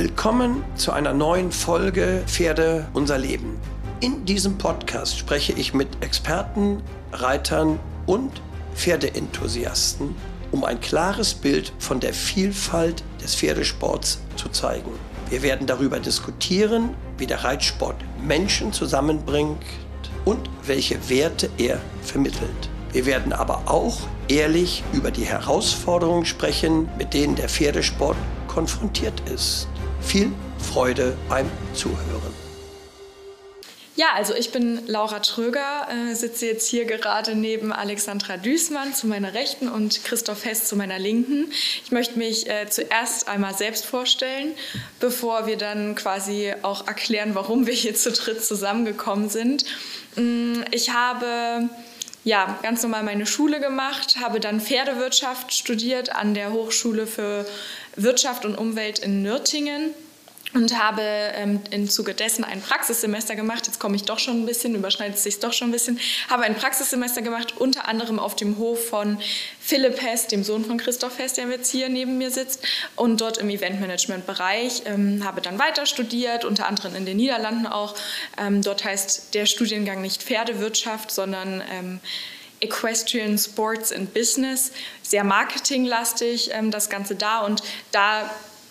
Willkommen zu einer neuen Folge Pferde unser Leben. In diesem Podcast spreche ich mit Experten, Reitern und Pferdeenthusiasten, um ein klares Bild von der Vielfalt des Pferdesports zu zeigen. Wir werden darüber diskutieren, wie der Reitsport Menschen zusammenbringt und welche Werte er vermittelt. Wir werden aber auch ehrlich über die Herausforderungen sprechen, mit denen der Pferdesport konfrontiert ist. Viel Freude beim Zuhören. Ja, also ich bin Laura Tröger, äh, sitze jetzt hier gerade neben Alexandra Düßmann zu meiner Rechten und Christoph Hess zu meiner Linken. Ich möchte mich äh, zuerst einmal selbst vorstellen, bevor wir dann quasi auch erklären, warum wir hier zu dritt zusammengekommen sind. Mm, ich habe ja, ganz normal meine Schule gemacht, habe dann Pferdewirtschaft studiert an der Hochschule für Wirtschaft und Umwelt in Nürtingen und habe ähm, im Zuge dessen ein Praxissemester gemacht. Jetzt komme ich doch schon ein bisschen, überschneidet sich doch schon ein bisschen. Habe ein Praxissemester gemacht, unter anderem auf dem Hof von Philipp Hess, dem Sohn von Christoph Hess, der jetzt hier neben mir sitzt, und dort im Eventmanagement-Bereich. Ähm, habe dann weiter studiert, unter anderem in den Niederlanden auch. Ähm, dort heißt der Studiengang nicht Pferdewirtschaft, sondern ähm, Equestrian Sports and Business, sehr marketinglastig ähm, das Ganze da und da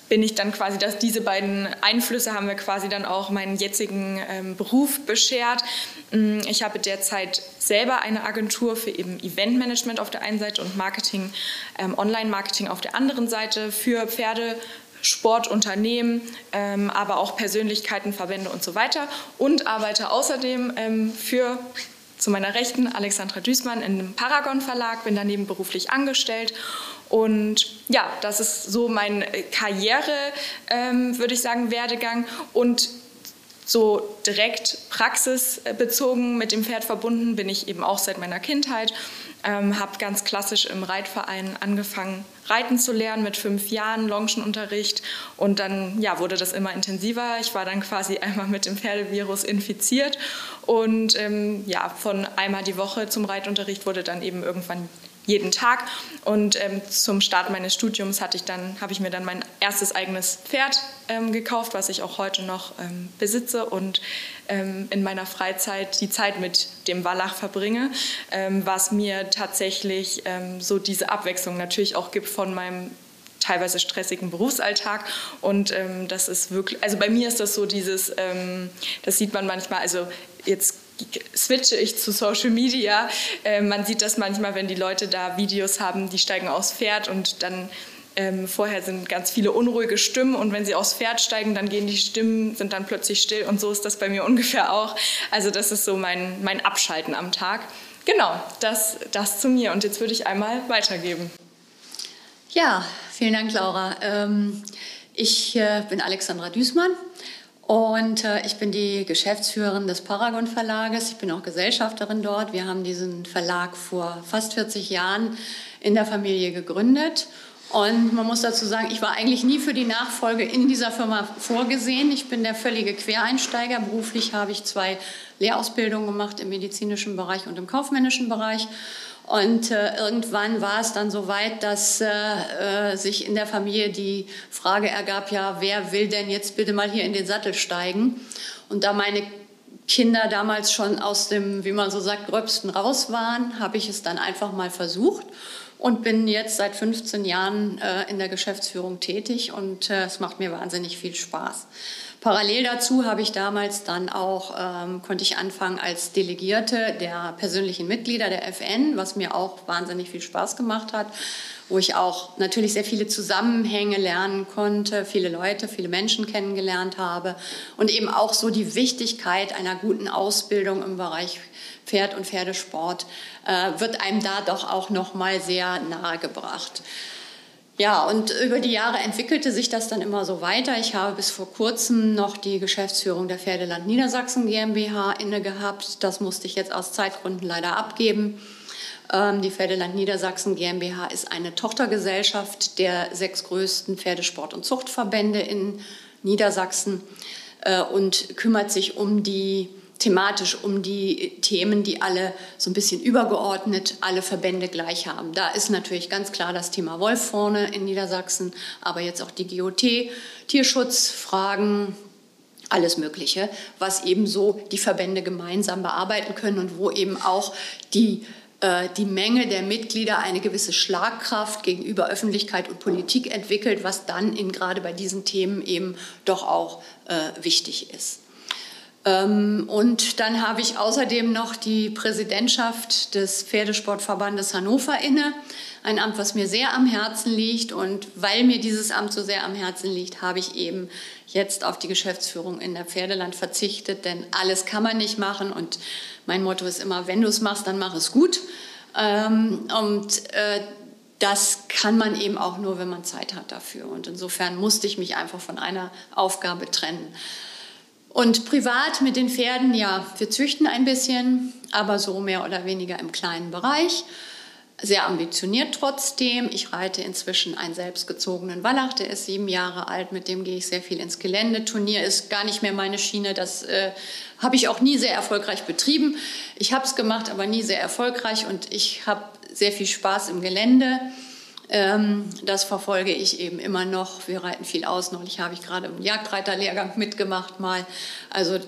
bin ich dann quasi, dass diese beiden Einflüsse haben mir quasi dann auch meinen jetzigen ähm, Beruf beschert. Mm, ich habe derzeit selber eine Agentur für eben Eventmanagement auf der einen Seite und Marketing, ähm, Online-Marketing auf der anderen Seite für Pferde. Sportunternehmen, ähm, aber auch Persönlichkeiten, Verbände und so weiter und arbeite außerdem ähm, für zu meiner Rechten Alexandra Düßmann im Paragon Verlag, bin daneben beruflich angestellt und ja, das ist so mein äh, Karriere, ähm, würde ich sagen, Werdegang. Und so direkt praxisbezogen mit dem Pferd verbunden bin ich eben auch seit meiner Kindheit. Ähm, habe ganz klassisch im Reitverein angefangen, reiten zu lernen mit fünf Jahren, Longenunterricht. Und dann ja, wurde das immer intensiver. Ich war dann quasi einmal mit dem Pferdevirus infiziert. Und ähm, ja, von einmal die Woche zum Reitunterricht wurde dann eben irgendwann jeden Tag. Und ähm, zum Start meines Studiums hatte ich dann, habe ich mir dann mein erstes eigenes Pferd ähm, gekauft, was ich auch heute noch ähm, besitze und ähm, in meiner Freizeit die Zeit mit dem Wallach verbringe, ähm, was mir tatsächlich ähm, so diese Abwechslung natürlich auch gibt von meinem teilweise stressigen Berufsalltag. Und ähm, das ist wirklich, also bei mir ist das so dieses, ähm, das sieht man manchmal, also jetzt switche ich zu Social Media. Äh, man sieht das manchmal, wenn die Leute da Videos haben, die steigen aufs Pferd und dann ähm, vorher sind ganz viele unruhige Stimmen und wenn sie aufs Pferd steigen, dann gehen die Stimmen, sind dann plötzlich still und so ist das bei mir ungefähr auch. Also das ist so mein, mein Abschalten am Tag. Genau, das, das zu mir und jetzt würde ich einmal weitergeben. Ja, vielen Dank, Laura. Ähm, ich äh, bin Alexandra Düßmann und äh, ich bin die Geschäftsführerin des Paragon Verlages. Ich bin auch Gesellschafterin dort. Wir haben diesen Verlag vor fast 40 Jahren in der Familie gegründet. Und man muss dazu sagen, ich war eigentlich nie für die Nachfolge in dieser Firma vorgesehen. Ich bin der völlige Quereinsteiger. Beruflich habe ich zwei Lehrausbildungen gemacht im medizinischen Bereich und im kaufmännischen Bereich. Und äh, irgendwann war es dann so weit, dass äh, äh, sich in der Familie die Frage ergab, ja, wer will denn jetzt bitte mal hier in den Sattel steigen? Und da meine Kinder damals schon aus dem, wie man so sagt, Gröbsten raus waren, habe ich es dann einfach mal versucht und bin jetzt seit 15 Jahren äh, in der Geschäftsführung tätig und äh, es macht mir wahnsinnig viel Spaß. Parallel dazu habe ich damals dann auch, ähm, konnte ich anfangen als Delegierte der persönlichen Mitglieder der FN, was mir auch wahnsinnig viel Spaß gemacht hat, wo ich auch natürlich sehr viele Zusammenhänge lernen konnte, viele Leute, viele Menschen kennengelernt habe und eben auch so die Wichtigkeit einer guten Ausbildung im Bereich Pferd und Pferdesport äh, wird einem da doch auch noch mal sehr nahe gebracht. Ja, und über die Jahre entwickelte sich das dann immer so weiter. Ich habe bis vor kurzem noch die Geschäftsführung der Pferdeland Niedersachsen GmbH inne gehabt. Das musste ich jetzt aus Zeitgründen leider abgeben. Ähm, die Pferdeland Niedersachsen GmbH ist eine Tochtergesellschaft der sechs größten Pferdesport- und Zuchtverbände in Niedersachsen äh, und kümmert sich um die thematisch um die Themen, die alle so ein bisschen übergeordnet alle Verbände gleich haben. Da ist natürlich ganz klar das Thema Wolf vorne in Niedersachsen, aber jetzt auch die GOT, Tierschutzfragen, alles Mögliche, was eben so die Verbände gemeinsam bearbeiten können und wo eben auch die äh, die Menge der Mitglieder eine gewisse Schlagkraft gegenüber Öffentlichkeit und Politik entwickelt, was dann in, gerade bei diesen Themen eben doch auch äh, wichtig ist. Ähm, und dann habe ich außerdem noch die Präsidentschaft des Pferdesportverbandes Hannover inne. Ein Amt, was mir sehr am Herzen liegt. Und weil mir dieses Amt so sehr am Herzen liegt, habe ich eben jetzt auf die Geschäftsführung in der Pferdeland verzichtet. Denn alles kann man nicht machen. Und mein Motto ist immer, wenn du es machst, dann mach es gut. Ähm, und äh, das kann man eben auch nur, wenn man Zeit hat dafür. Und insofern musste ich mich einfach von einer Aufgabe trennen. Und privat mit den Pferden, ja, wir züchten ein bisschen, aber so mehr oder weniger im kleinen Bereich. Sehr ambitioniert trotzdem. Ich reite inzwischen einen selbstgezogenen Wallach, der ist sieben Jahre alt, mit dem gehe ich sehr viel ins Gelände. Turnier ist gar nicht mehr meine Schiene, das äh, habe ich auch nie sehr erfolgreich betrieben. Ich habe es gemacht, aber nie sehr erfolgreich und ich habe sehr viel Spaß im Gelände. Ähm, das verfolge ich eben immer noch. Wir reiten viel aus. Neulich habe ich gerade im Jagdreiterlehrgang mitgemacht mal. Also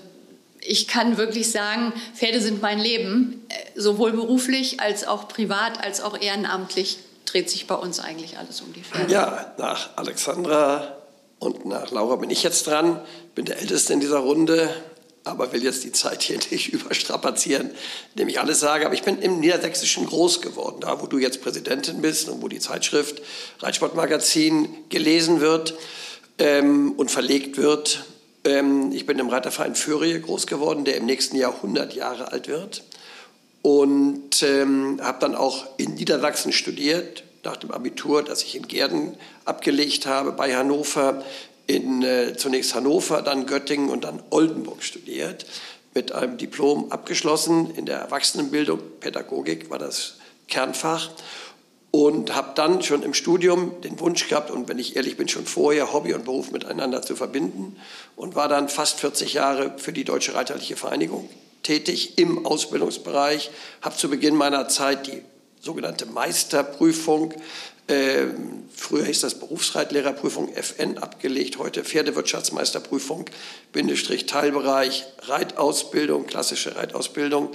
ich kann wirklich sagen, Pferde sind mein Leben, äh, sowohl beruflich als auch privat als auch ehrenamtlich dreht sich bei uns eigentlich alles um die Pferde. Ja, nach Alexandra und nach Laura bin ich jetzt dran, bin der Älteste in dieser Runde aber will jetzt die Zeit hier nicht überstrapazieren, indem ich alles sage. Aber ich bin im Niedersächsischen groß geworden, da wo du jetzt Präsidentin bist und wo die Zeitschrift Reitsportmagazin gelesen wird ähm, und verlegt wird. Ähm, ich bin im Reiterverein Föhrie groß geworden, der im nächsten Jahr 100 Jahre alt wird. Und ähm, habe dann auch in Niedersachsen studiert, nach dem Abitur, das ich in Gerden abgelegt habe, bei Hannover in äh, zunächst Hannover, dann Göttingen und dann Oldenburg studiert, mit einem Diplom abgeschlossen in der Erwachsenenbildung, Pädagogik war das Kernfach und habe dann schon im Studium den Wunsch gehabt und wenn ich ehrlich bin, schon vorher Hobby und Beruf miteinander zu verbinden und war dann fast 40 Jahre für die Deutsche Reiterliche Vereinigung tätig im Ausbildungsbereich, habe zu Beginn meiner Zeit die sogenannte Meisterprüfung früher hieß das Berufsreitlehrerprüfung FN abgelegt, heute Pferdewirtschaftsmeisterprüfung, Bindestrich Teilbereich, Reitausbildung, klassische Reitausbildung.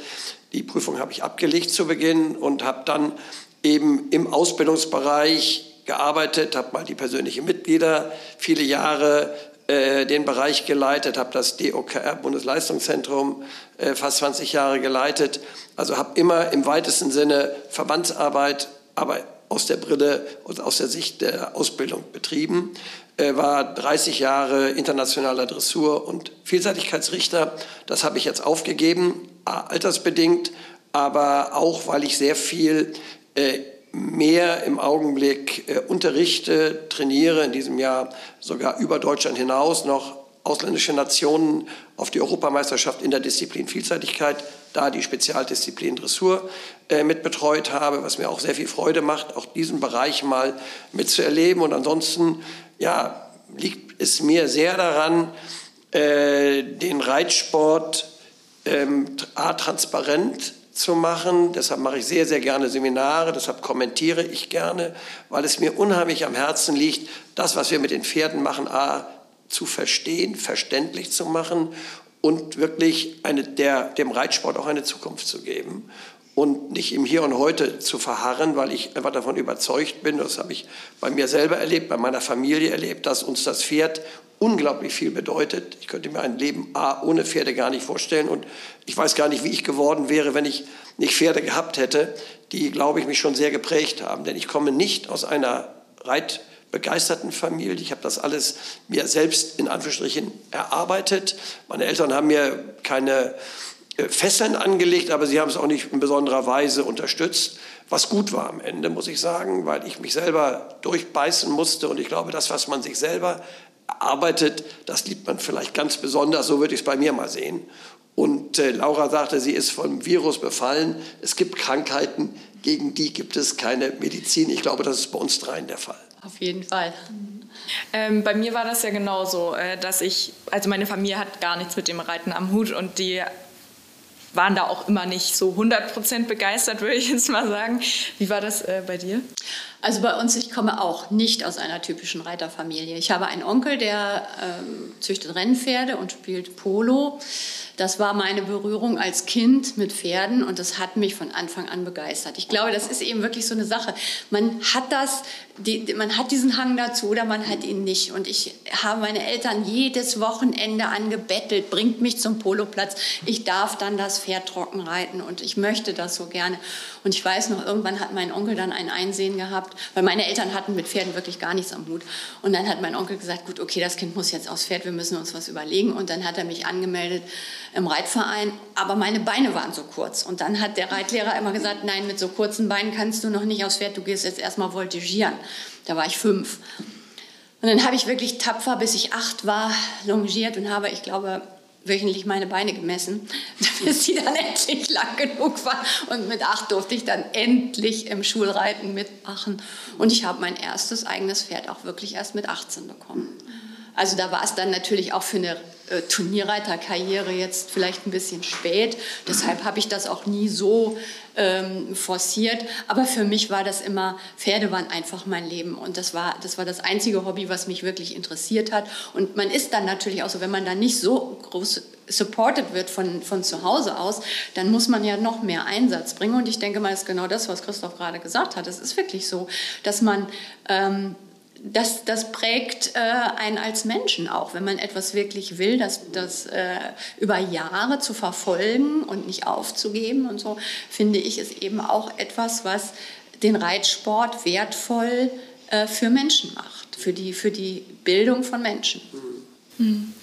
Die Prüfung habe ich abgelegt zu Beginn und habe dann eben im Ausbildungsbereich gearbeitet, habe mal die persönlichen Mitglieder viele Jahre äh, den Bereich geleitet, habe das DOKR Bundesleistungszentrum äh, fast 20 Jahre geleitet. Also habe immer im weitesten Sinne Verbandsarbeit, aber aus der Brille und aus der Sicht der Ausbildung betrieben, Er war 30 Jahre internationaler Dressur- und Vielseitigkeitsrichter. Das habe ich jetzt aufgegeben, altersbedingt, aber auch, weil ich sehr viel äh, mehr im Augenblick äh, unterrichte, trainiere, in diesem Jahr sogar über Deutschland hinaus noch ausländische Nationen auf die Europameisterschaft in der Disziplin Vielseitigkeit, da die Spezialdisziplin Dressur äh, mit betreut habe, was mir auch sehr viel Freude macht, auch diesen Bereich mal mitzuerleben. Und ansonsten ja, liegt es mir sehr daran, äh, den Reitsport ähm, A, transparent zu machen. Deshalb mache ich sehr, sehr gerne Seminare, deshalb kommentiere ich gerne, weil es mir unheimlich am Herzen liegt, das, was wir mit den Pferden machen, A, zu verstehen, verständlich zu machen und wirklich eine, der, dem Reitsport auch eine Zukunft zu geben und nicht im Hier und Heute zu verharren, weil ich einfach davon überzeugt bin, das habe ich bei mir selber erlebt, bei meiner Familie erlebt, dass uns das Pferd unglaublich viel bedeutet. Ich könnte mir ein Leben A, ohne Pferde gar nicht vorstellen und ich weiß gar nicht, wie ich geworden wäre, wenn ich nicht Pferde gehabt hätte, die, glaube ich, mich schon sehr geprägt haben. Denn ich komme nicht aus einer Reit- begeisterten Familie. Ich habe das alles mir selbst in Anführungsstrichen erarbeitet. Meine Eltern haben mir keine äh, Fesseln angelegt, aber sie haben es auch nicht in besonderer Weise unterstützt, was gut war am Ende, muss ich sagen, weil ich mich selber durchbeißen musste und ich glaube, das, was man sich selber erarbeitet, das liebt man vielleicht ganz besonders, so würde ich es bei mir mal sehen. Und äh, Laura sagte, sie ist vom Virus befallen. Es gibt Krankheiten, gegen die gibt es keine Medizin. Ich glaube, das ist bei uns dreien der Fall. Auf jeden Fall. Ähm, bei mir war das ja genauso, äh, dass ich, also meine Familie hat gar nichts mit dem Reiten am Hut und die waren da auch immer nicht so 100% begeistert, würde ich jetzt mal sagen. Wie war das äh, bei dir? Also bei uns, ich komme auch nicht aus einer typischen Reiterfamilie. Ich habe einen Onkel, der ähm, züchtet Rennpferde und spielt Polo. Das war meine Berührung als Kind mit Pferden und das hat mich von Anfang an begeistert. Ich glaube, das ist eben wirklich so eine Sache. Man hat das, die, man hat diesen Hang dazu oder man hat ihn nicht. Und ich habe meine Eltern jedes Wochenende angebettelt, bringt mich zum Poloplatz. Ich darf dann das Pferd trocken reiten und ich möchte das so gerne. Und ich weiß noch, irgendwann hat mein Onkel dann ein Einsehen gehabt, weil meine Eltern hatten mit Pferden wirklich gar nichts am Hut. Und dann hat mein Onkel gesagt, gut, okay, das Kind muss jetzt aufs Pferd, wir müssen uns was überlegen. Und dann hat er mich angemeldet im Reitverein, aber meine Beine waren so kurz. Und dann hat der Reitlehrer immer gesagt, nein, mit so kurzen Beinen kannst du noch nicht aufs Pferd, du gehst jetzt erstmal voltigieren. Da war ich fünf. Und dann habe ich wirklich tapfer, bis ich acht war, longiert und habe, ich glaube, wöchentlich meine Beine gemessen, bis sie dann endlich lang genug war. Und mit acht durfte ich dann endlich im Schulreiten mitmachen. Und ich habe mein erstes eigenes Pferd auch wirklich erst mit 18 bekommen. Also da war es dann natürlich auch für eine äh, Turnierreiterkarriere jetzt vielleicht ein bisschen spät. Deshalb habe ich das auch nie so ähm, forciert. Aber für mich war das immer, Pferde waren einfach mein Leben. Und das war, das war das einzige Hobby, was mich wirklich interessiert hat. Und man ist dann natürlich auch so, wenn man dann nicht so groß supported wird von, von zu Hause aus, dann muss man ja noch mehr Einsatz bringen. Und ich denke mal, das ist genau das, was Christoph gerade gesagt hat. Es ist wirklich so, dass man ähm, das, das prägt äh, einen als Menschen auch, wenn man etwas wirklich will, das, das äh, über Jahre zu verfolgen und nicht aufzugeben und so, finde ich, ist eben auch etwas, was den Reitsport wertvoll äh, für Menschen macht, für die, für die Bildung von Menschen. Mhm.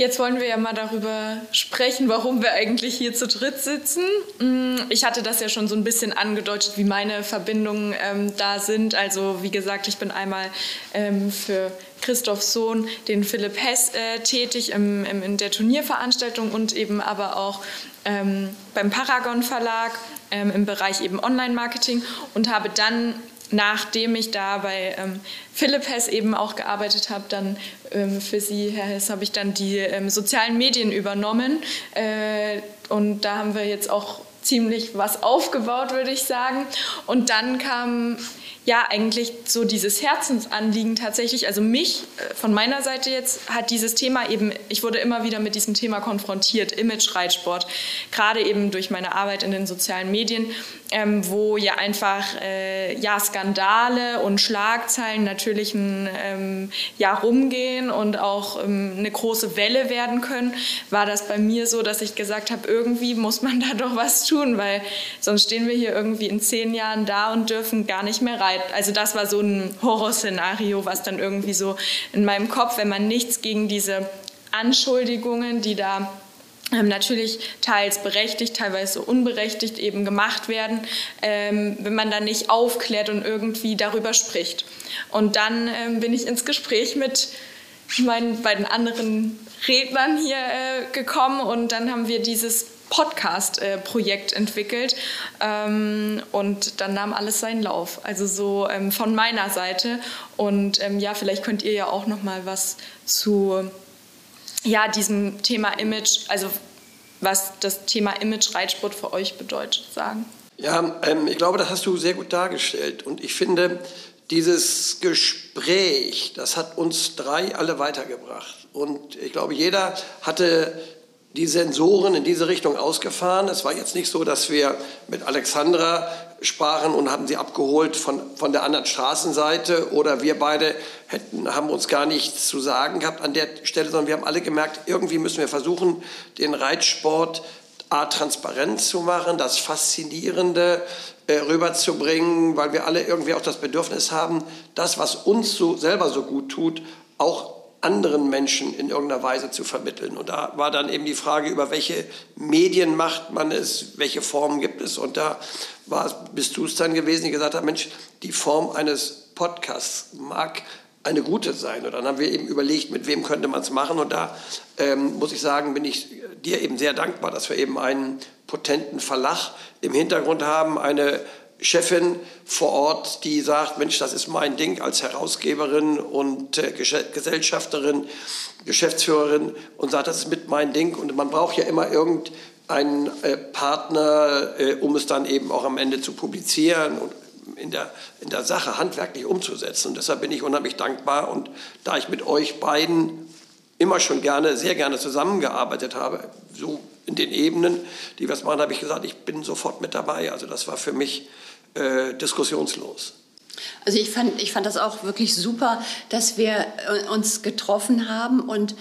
Jetzt wollen wir ja mal darüber sprechen, warum wir eigentlich hier zu dritt sitzen. Mm, ich hatte das ja schon so ein bisschen angedeutet, wie meine Verbindungen ähm, da sind. Also wie gesagt, ich bin einmal ähm, für Christophs Sohn, den Philipp Hess, äh, tätig im, im, in der Turnierveranstaltung und eben aber auch ähm, beim Paragon Verlag ähm, im Bereich eben Online-Marketing und habe dann nachdem ich da bei ähm, Philipp Hess eben auch gearbeitet habe, dann ähm, für Sie, Herr Hess, habe ich dann die ähm, sozialen Medien übernommen. Äh, und da haben wir jetzt auch ziemlich was aufgebaut, würde ich sagen. Und dann kam ja eigentlich so dieses Herzensanliegen tatsächlich, also mich äh, von meiner Seite jetzt hat dieses Thema eben, ich wurde immer wieder mit diesem Thema konfrontiert, Image-Reitsport, gerade eben durch meine Arbeit in den sozialen Medien, ähm, wo ja einfach äh, ja, Skandale und Schlagzeilen natürlich ein ähm, Jahr rumgehen und auch ähm, eine große Welle werden können, war das bei mir so, dass ich gesagt habe, irgendwie muss man da doch was tun, weil sonst stehen wir hier irgendwie in zehn Jahren da und dürfen gar nicht mehr reiten. Also das war so ein Horrorszenario, was dann irgendwie so in meinem Kopf, wenn man nichts gegen diese Anschuldigungen, die da ähm, natürlich teils berechtigt, teilweise unberechtigt eben gemacht werden, ähm, wenn man da nicht aufklärt und irgendwie darüber spricht. Und dann ähm, bin ich ins Gespräch mit meinen beiden anderen Rednern hier äh, gekommen und dann haben wir dieses Podcast-Projekt entwickelt ähm, und dann nahm alles seinen Lauf. Also so ähm, von meiner Seite und ähm, ja, vielleicht könnt ihr ja auch noch mal was zu ja, diesem Thema Image, also was das Thema Image Reitsport für euch bedeutet, sagen. Ja, ähm, ich glaube, das hast du sehr gut dargestellt und ich finde, dieses Gespräch, das hat uns drei alle weitergebracht. Und ich glaube, jeder hatte die Sensoren in diese Richtung ausgefahren. Es war jetzt nicht so, dass wir mit Alexandra sprachen und haben sie abgeholt von, von der anderen Straßenseite oder wir beide hätten, haben uns gar nichts zu sagen gehabt an der Stelle, sondern wir haben alle gemerkt, irgendwie müssen wir versuchen, den Reitsport A, transparent zu machen, das Faszinierende äh, rüberzubringen, weil wir alle irgendwie auch das Bedürfnis haben, das, was uns so selber so gut tut, auch anderen Menschen in irgendeiner Weise zu vermitteln. Und da war dann eben die Frage, über welche Medien macht man es, welche Formen gibt es. Und da war, bist du es dann gewesen, die gesagt hat, Mensch, die Form eines Podcasts mag eine gute sein. Und dann haben wir eben überlegt, mit wem könnte man es machen. Und da ähm, muss ich sagen, bin ich dir eben sehr dankbar, dass wir eben einen potenten Verlag im Hintergrund haben, eine Chefin vor Ort, die sagt, Mensch, das ist mein Ding als Herausgeberin und äh, Gesellschafterin, Geschäftsführerin und sagt, das ist mit mein Ding. Und man braucht ja immer irgendeinen einen äh, Partner, äh, um es dann eben auch am Ende zu publizieren und in der, in der Sache handwerklich umzusetzen. Und deshalb bin ich unheimlich dankbar. Und da ich mit euch beiden immer schon gerne, sehr gerne zusammengearbeitet habe, so in den Ebenen, die wir es machen, habe ich gesagt, ich bin sofort mit dabei. Also das war für mich äh, diskussionslos. Also ich fand, ich fand das auch wirklich super, dass wir äh, uns getroffen haben und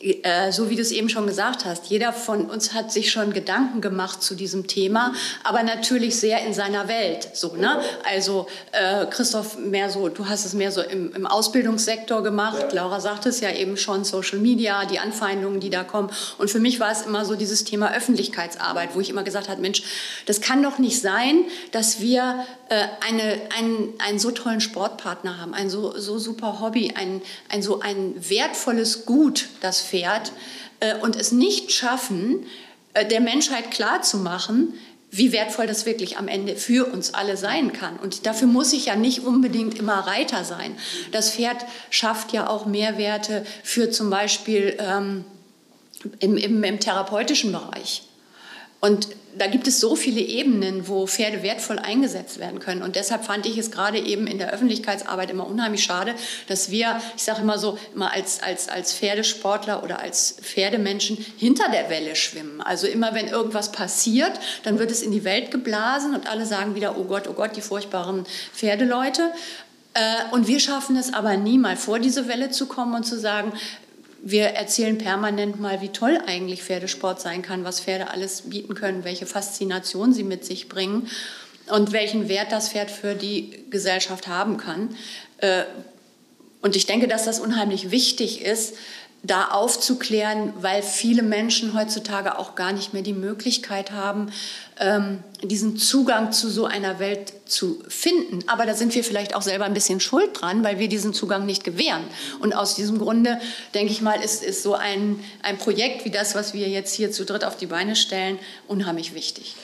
äh, so wie du es eben schon gesagt hast, jeder von uns hat sich schon Gedanken gemacht zu diesem Thema, aber natürlich sehr in seiner Welt. So, ne? Also äh, Christoph, mehr so, du hast es mehr so im, im Ausbildungssektor gemacht. Ja. Laura sagte es ja eben schon, Social Media, die Anfeindungen, die da kommen. Und für mich war es immer so dieses Thema Öffentlichkeitsarbeit, wo ich immer gesagt habe, Mensch, das kann doch nicht sein, dass wir äh, eine, einen, einen so tollen Sportpartner haben, ein so, so super Hobby, ein, ein so ein wertvolles Gut, das Pferd, äh, und es nicht schaffen, äh, der Menschheit klarzumachen, wie wertvoll das wirklich am Ende für uns alle sein kann. Und dafür muss ich ja nicht unbedingt immer Reiter sein. Das Pferd schafft ja auch Mehrwerte für zum Beispiel ähm, im, im, im therapeutischen Bereich. Und da gibt es so viele Ebenen, wo Pferde wertvoll eingesetzt werden können. Und deshalb fand ich es gerade eben in der Öffentlichkeitsarbeit immer unheimlich schade, dass wir, ich sage immer so, immer als, als, als Pferdesportler oder als Pferdemenschen hinter der Welle schwimmen. Also immer, wenn irgendwas passiert, dann wird es in die Welt geblasen und alle sagen wieder, oh Gott, oh Gott, die furchtbaren Pferdeleute. Äh, und wir schaffen es aber nie mal vor diese Welle zu kommen und zu sagen, wir erzählen permanent mal, wie toll eigentlich Pferdesport sein kann, was Pferde alles bieten können, welche Faszination sie mit sich bringen und welchen Wert das Pferd für die Gesellschaft haben kann. Äh, und ich denke, dass das unheimlich wichtig ist, da aufzuklären, weil viele Menschen heutzutage auch gar nicht mehr die Möglichkeit haben, ähm, diesen Zugang zu so einer Welt zu finden. Aber da sind wir vielleicht auch selber ein bisschen schuld dran, weil wir diesen Zugang nicht gewähren. Und aus diesem Grunde, denke ich mal, ist, ist so ein, ein Projekt wie das, was wir jetzt hier zu dritt auf die Beine stellen, unheimlich wichtig.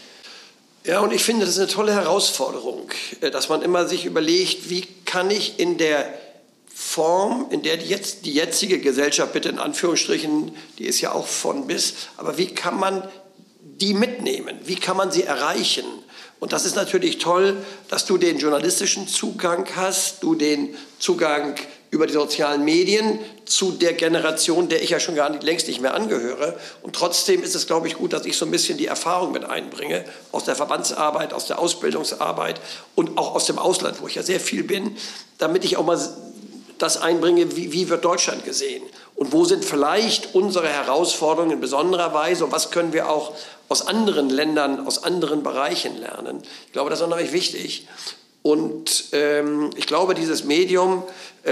Ja, und ich finde, das ist eine tolle Herausforderung, äh, dass man immer sich überlegt, wie kann ich in der Form, in der die, jetzt, die jetzige Gesellschaft, bitte in Anführungsstrichen, die ist ja auch von bis, aber wie kann man die mitnehmen? Wie kann man sie erreichen? Und das ist natürlich toll, dass du den journalistischen Zugang hast, du den Zugang über die sozialen Medien zu der Generation, der ich ja schon gar nicht, längst nicht mehr angehöre. Und trotzdem ist es, glaube ich, gut, dass ich so ein bisschen die Erfahrung mit einbringe aus der Verbandsarbeit, aus der Ausbildungsarbeit und auch aus dem Ausland, wo ich ja sehr viel bin, damit ich auch mal das einbringe, wie, wie wird Deutschland gesehen und wo sind vielleicht unsere Herausforderungen in besonderer Weise und was können wir auch aus anderen Ländern, aus anderen Bereichen lernen. Ich glaube, das ist unheimlich wichtig. Und ähm, ich glaube, dieses Medium,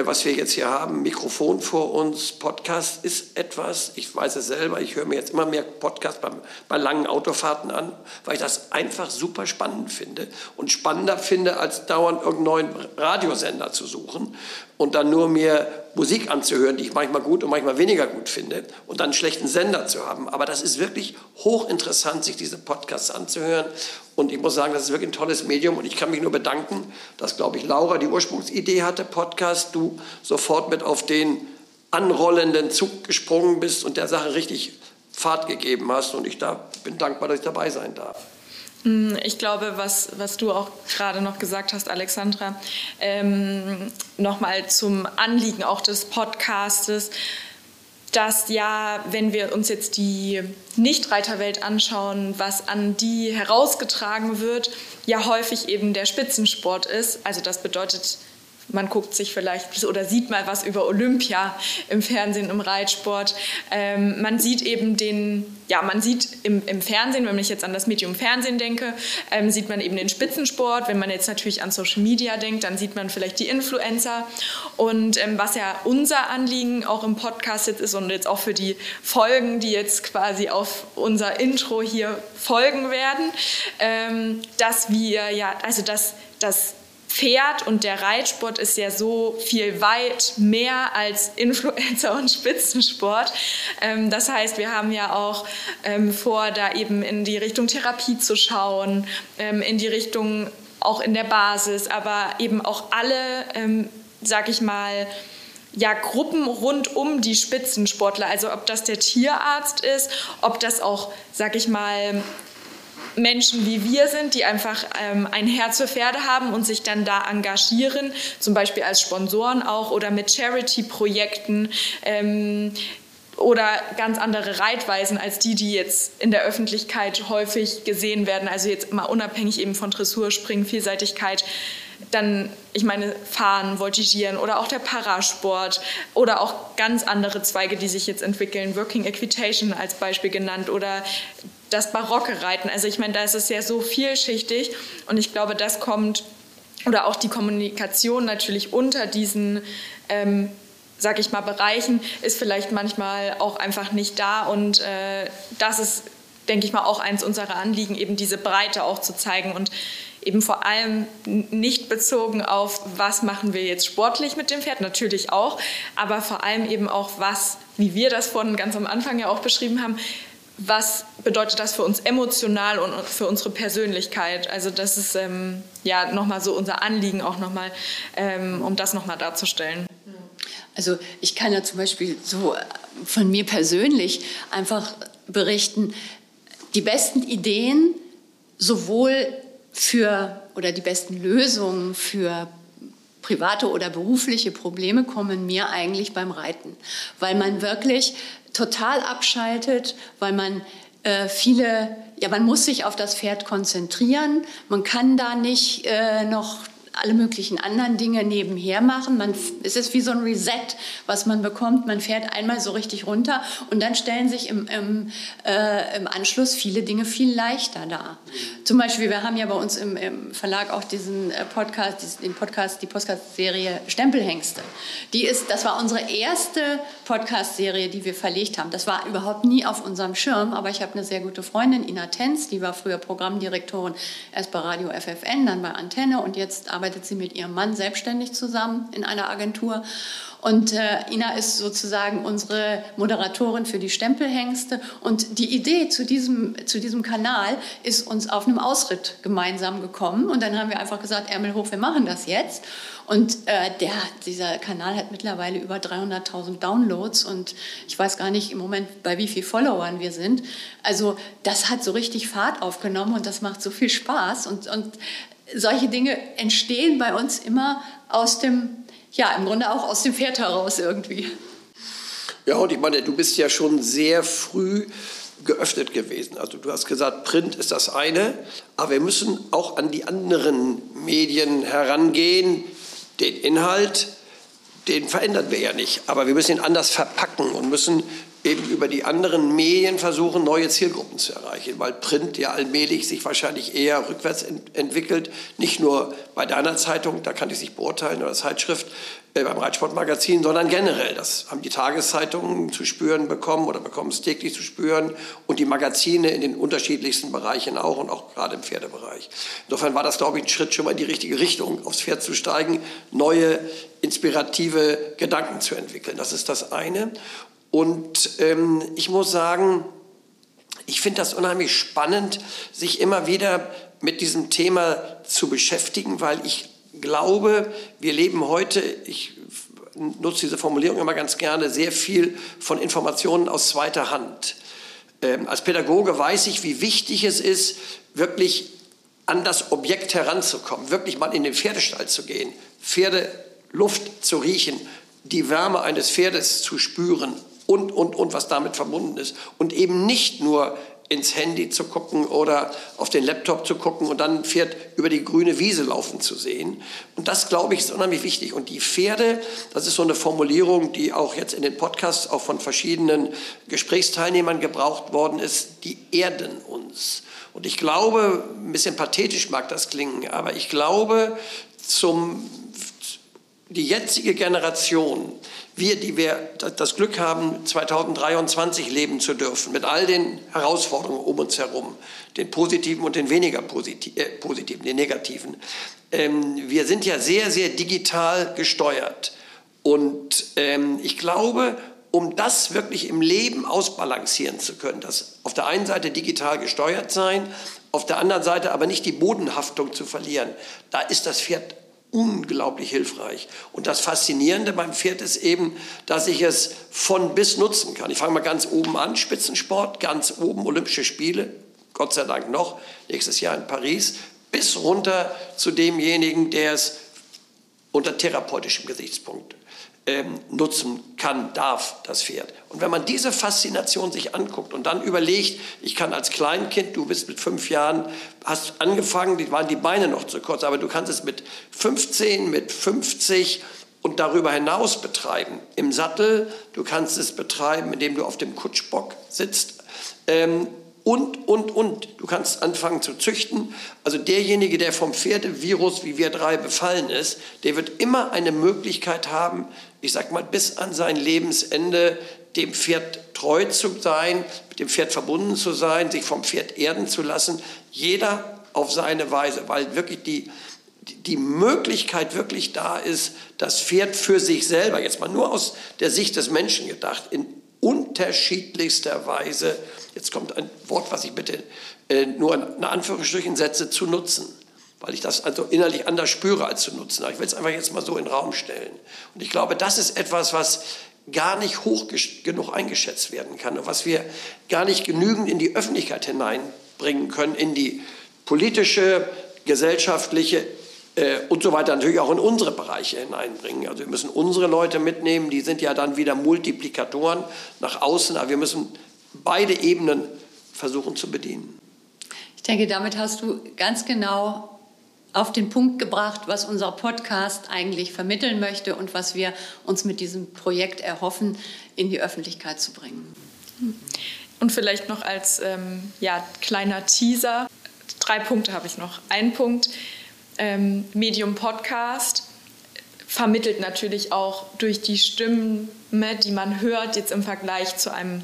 was wir jetzt hier haben, Mikrofon vor uns, Podcast, ist etwas, ich weiß es selber, ich höre mir jetzt immer mehr Podcasts bei, bei langen Autofahrten an, weil ich das einfach super spannend finde und spannender finde, als dauernd irgendeinen neuen Radiosender zu suchen und dann nur mir Musik anzuhören, die ich manchmal gut und manchmal weniger gut finde und dann einen schlechten Sender zu haben. Aber das ist wirklich hochinteressant, sich diese Podcasts anzuhören. Und ich muss sagen, das ist wirklich ein tolles Medium und ich kann mich nur bedanken, dass, glaube ich, Laura die Ursprungsidee hatte, Podcast, du sofort mit auf den anrollenden Zug gesprungen bist und der Sache richtig Fahrt gegeben hast. Und ich da bin dankbar, dass ich dabei sein darf. Mm, ich glaube, was, was du auch gerade noch gesagt hast, Alexandra, ähm, nochmal zum Anliegen auch des Podcastes, dass ja, wenn wir uns jetzt die Nicht-Reiterwelt anschauen, was an die herausgetragen wird, ja häufig eben der Spitzensport ist. Also das bedeutet man guckt sich vielleicht oder sieht mal was über Olympia im Fernsehen, im Reitsport. Ähm, man sieht eben den, ja, man sieht im, im, Fernsehen, wenn ich jetzt an das Medium Fernsehen denke, ähm, sieht man eben den Spitzensport. Wenn man jetzt natürlich an Social Media denkt, dann sieht man vielleicht die Influencer. Und ähm, was ja unser Anliegen auch im Podcast jetzt ist und jetzt auch für die Folgen, die jetzt quasi auf unser Intro hier folgen werden, ähm, dass wir ja, also dass, dass Pferd und der Reitsport ist ja so viel weit mehr als Influencer und Spitzensport. Ähm, das heißt, wir haben ja auch ähm, vor, da eben in die Richtung Therapie zu schauen, ähm, in die Richtung auch in der Basis, aber eben auch alle, sag ich mal, ja, Gruppen rund um die Spitzensportler. Also ob das der Tierarzt ist, ob das auch, sag ich mal, Menschen wie wir sind, die einfach ähm, ein Herz für Pferde haben und sich dann da engagieren, zum Beispiel als Sponsoren auch oder mit Charity-Projekten. Ähm, oder ganz andere Reitweisen als die, die jetzt in der Öffentlichkeit häufig gesehen werden. Also jetzt mal unabhängig eben von Dressur, Springen, Vielseitigkeit. Dann, ich meine, Fahren, Voltigieren oder auch der Parasport oder auch ganz andere Zweige, die sich jetzt entwickeln. Working Equitation als Beispiel genannt oder das barocke Reiten. Also ich meine, da ist es ja so vielschichtig und ich glaube, das kommt oder auch die Kommunikation natürlich unter diesen, ähm, sag ich mal, Bereichen ist vielleicht manchmal auch einfach nicht da und äh, das ist, denke ich mal, auch eins unserer Anliegen, eben diese Breite auch zu zeigen und eben vor allem nicht bezogen auf, was machen wir jetzt sportlich mit dem Pferd, natürlich auch, aber vor allem eben auch, was, wie wir das vorhin ganz am Anfang ja auch beschrieben haben, was bedeutet das für uns emotional und für unsere Persönlichkeit? Also das ist ähm, ja nochmal so unser Anliegen auch nochmal, ähm, um das nochmal darzustellen. Also ich kann ja zum Beispiel so von mir persönlich einfach berichten, die besten Ideen sowohl für oder die besten Lösungen für private oder berufliche Probleme kommen mir eigentlich beim Reiten, weil man wirklich total abschaltet, weil man äh, viele, ja, man muss sich auf das Pferd konzentrieren. Man kann da nicht äh, noch alle möglichen anderen Dinge nebenher machen. Man, es ist wie so ein Reset, was man bekommt. Man fährt einmal so richtig runter und dann stellen sich im, im, äh, im Anschluss viele Dinge viel leichter dar. Zum Beispiel, wir haben ja bei uns im, im Verlag auch diesen äh, Podcast, diesen, den Podcast, die Podcast-Serie Stempelhengste. Die ist, das war unsere erste Podcast-Serie, die wir verlegt haben. Das war überhaupt nie auf unserem Schirm, aber ich habe eine sehr gute Freundin, Ina Tenz, die war früher Programmdirektorin erst bei Radio FFN, dann bei Antenne und jetzt arbeitet arbeitet sie mit ihrem Mann selbstständig zusammen in einer Agentur. Und äh, Ina ist sozusagen unsere Moderatorin für die Stempelhengste. Und die Idee zu diesem, zu diesem Kanal ist uns auf einem Ausritt gemeinsam gekommen. Und dann haben wir einfach gesagt, Ärmel hoch, wir machen das jetzt. Und äh, der, dieser Kanal hat mittlerweile über 300.000 Downloads und ich weiß gar nicht im Moment, bei wie vielen Followern wir sind. Also das hat so richtig Fahrt aufgenommen und das macht so viel Spaß. Und, und solche Dinge entstehen bei uns immer aus dem, ja, im Grunde auch aus dem Pferd heraus irgendwie. Ja, und ich meine, du bist ja schon sehr früh geöffnet gewesen. Also du hast gesagt, Print ist das eine, aber wir müssen auch an die anderen Medien herangehen. Den Inhalt, den verändern wir ja nicht, aber wir müssen ihn anders verpacken und müssen eben über die anderen Medien versuchen, neue Zielgruppen zu erreichen, weil Print ja allmählich sich wahrscheinlich eher rückwärts ent entwickelt. Nicht nur bei deiner Zeitung, da kann ich es nicht beurteilen, oder Zeitschrift, äh, beim Reitsportmagazin, sondern generell. Das haben die Tageszeitungen zu spüren bekommen oder bekommen es täglich zu spüren und die Magazine in den unterschiedlichsten Bereichen auch und auch gerade im Pferdebereich. Insofern war das, glaube ich, ein Schritt schon mal in die richtige Richtung, aufs Pferd zu steigen, neue inspirative Gedanken zu entwickeln. Das ist das eine. Und ähm, ich muss sagen, ich finde das unheimlich spannend, sich immer wieder mit diesem Thema zu beschäftigen, weil ich glaube, wir leben heute, ich nutze diese Formulierung immer ganz gerne, sehr viel von Informationen aus zweiter Hand. Ähm, als Pädagoge weiß ich, wie wichtig es ist, wirklich an das Objekt heranzukommen, wirklich mal in den Pferdestall zu gehen, Pferdeluft zu riechen, die Wärme eines Pferdes zu spüren und, und, und, was damit verbunden ist. Und eben nicht nur ins Handy zu gucken oder auf den Laptop zu gucken und dann ein Pferd über die grüne Wiese laufen zu sehen. Und das, glaube ich, ist unheimlich wichtig. Und die Pferde, das ist so eine Formulierung, die auch jetzt in den Podcasts auch von verschiedenen Gesprächsteilnehmern gebraucht worden ist, die erden uns. Und ich glaube, ein bisschen pathetisch mag das klingen, aber ich glaube, zum, die jetzige Generation, wir, die wir das Glück haben, 2023 leben zu dürfen, mit all den Herausforderungen um uns herum, den positiven und den weniger positiv, äh, positiven, den negativen. Ähm, wir sind ja sehr, sehr digital gesteuert. Und ähm, ich glaube, um das wirklich im Leben ausbalancieren zu können, dass auf der einen Seite digital gesteuert sein, auf der anderen Seite aber nicht die Bodenhaftung zu verlieren, da ist das Pferd unglaublich hilfreich. Und das Faszinierende beim Pferd ist eben, dass ich es von bis nutzen kann. Ich fange mal ganz oben an, Spitzensport, ganz oben Olympische Spiele, Gott sei Dank noch, nächstes Jahr in Paris, bis runter zu demjenigen, der es unter therapeutischem Gesichtspunkt ähm, nutzen kann, darf, das Pferd. Und wenn man diese Faszination sich anguckt und dann überlegt, ich kann als Kleinkind, du bist mit fünf Jahren, hast angefangen, die waren die Beine noch zu kurz, aber du kannst es mit 15, mit 50 und darüber hinaus betreiben. Im Sattel, du kannst es betreiben, indem du auf dem Kutschbock sitzt. Ähm, und, und, und. Du kannst anfangen zu züchten. Also derjenige, der vom Pferdevirus wie wir drei befallen ist, der wird immer eine Möglichkeit haben, ich sag mal, bis an sein Lebensende dem Pferd treu zu sein, mit dem Pferd verbunden zu sein, sich vom Pferd erden zu lassen. Jeder auf seine Weise, weil wirklich die, die Möglichkeit wirklich da ist, das Pferd für sich selber, jetzt mal nur aus der Sicht des Menschen gedacht, in unterschiedlichster Weise, jetzt kommt ein Wort, was ich bitte äh, nur in Anführungsstrichen setze, zu nutzen. Weil ich das also innerlich anders spüre als zu nutzen. Aber ich will es einfach jetzt mal so in den Raum stellen. Und ich glaube, das ist etwas, was gar nicht hoch genug eingeschätzt werden kann und was wir gar nicht genügend in die Öffentlichkeit hineinbringen können, in die politische, gesellschaftliche, und so weiter natürlich auch in unsere Bereiche hineinbringen. Also wir müssen unsere Leute mitnehmen, die sind ja dann wieder Multiplikatoren nach außen, aber wir müssen beide Ebenen versuchen zu bedienen. Ich denke, damit hast du ganz genau auf den Punkt gebracht, was unser Podcast eigentlich vermitteln möchte und was wir uns mit diesem Projekt erhoffen, in die Öffentlichkeit zu bringen. Und vielleicht noch als ähm, ja, kleiner Teaser, drei Punkte habe ich noch. Ein Punkt, ähm, Medium Podcast vermittelt natürlich auch durch die Stimmen, die man hört, jetzt im Vergleich zu einem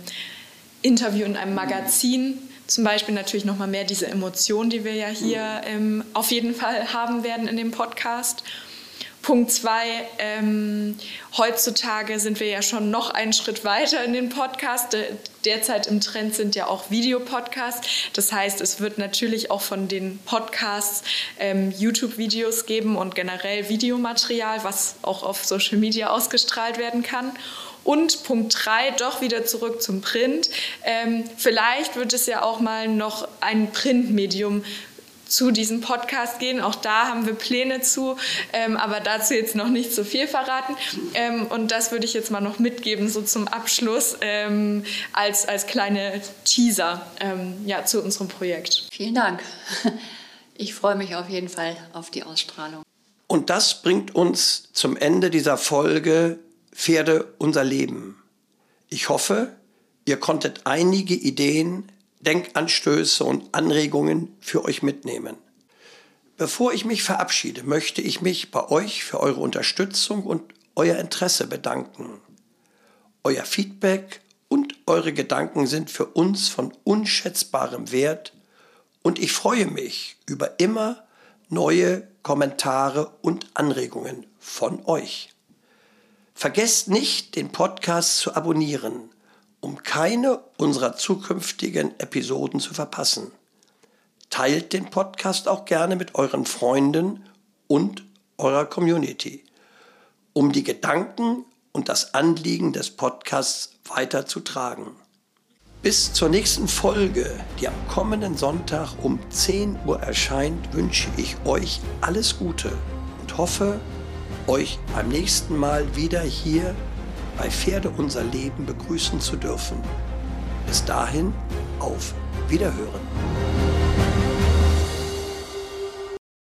Interview in einem Magazin, zum Beispiel natürlich noch mal mehr diese Emotionen, die wir ja hier ähm, auf jeden Fall haben werden in dem Podcast. Punkt zwei, ähm, heutzutage sind wir ja schon noch einen Schritt weiter in den Podcast. Derzeit im Trend sind ja auch Videopodcasts. Das heißt, es wird natürlich auch von den Podcasts ähm, YouTube-Videos geben und generell Videomaterial, was auch auf Social Media ausgestrahlt werden kann. Und Punkt drei, doch wieder zurück zum Print. Ähm, vielleicht wird es ja auch mal noch ein Printmedium zu diesem Podcast gehen. Auch da haben wir Pläne zu, ähm, aber dazu jetzt noch nicht so viel verraten. Ähm, und das würde ich jetzt mal noch mitgeben, so zum Abschluss, ähm, als, als kleine Teaser ähm, ja, zu unserem Projekt. Vielen Dank. Ich freue mich auf jeden Fall auf die Ausstrahlung. Und das bringt uns zum Ende dieser Folge Pferde unser Leben. Ich hoffe, ihr konntet einige Ideen Denkanstöße und Anregungen für euch mitnehmen. Bevor ich mich verabschiede, möchte ich mich bei euch für eure Unterstützung und euer Interesse bedanken. Euer Feedback und eure Gedanken sind für uns von unschätzbarem Wert und ich freue mich über immer neue Kommentare und Anregungen von euch. Vergesst nicht, den Podcast zu abonnieren um keine unserer zukünftigen Episoden zu verpassen. Teilt den Podcast auch gerne mit euren Freunden und eurer Community, um die Gedanken und das Anliegen des Podcasts weiterzutragen. Bis zur nächsten Folge, die am kommenden Sonntag um 10 Uhr erscheint, wünsche ich euch alles Gute und hoffe, euch beim nächsten Mal wieder hier bei Pferde unser Leben begrüßen zu dürfen. Bis dahin auf Wiederhören.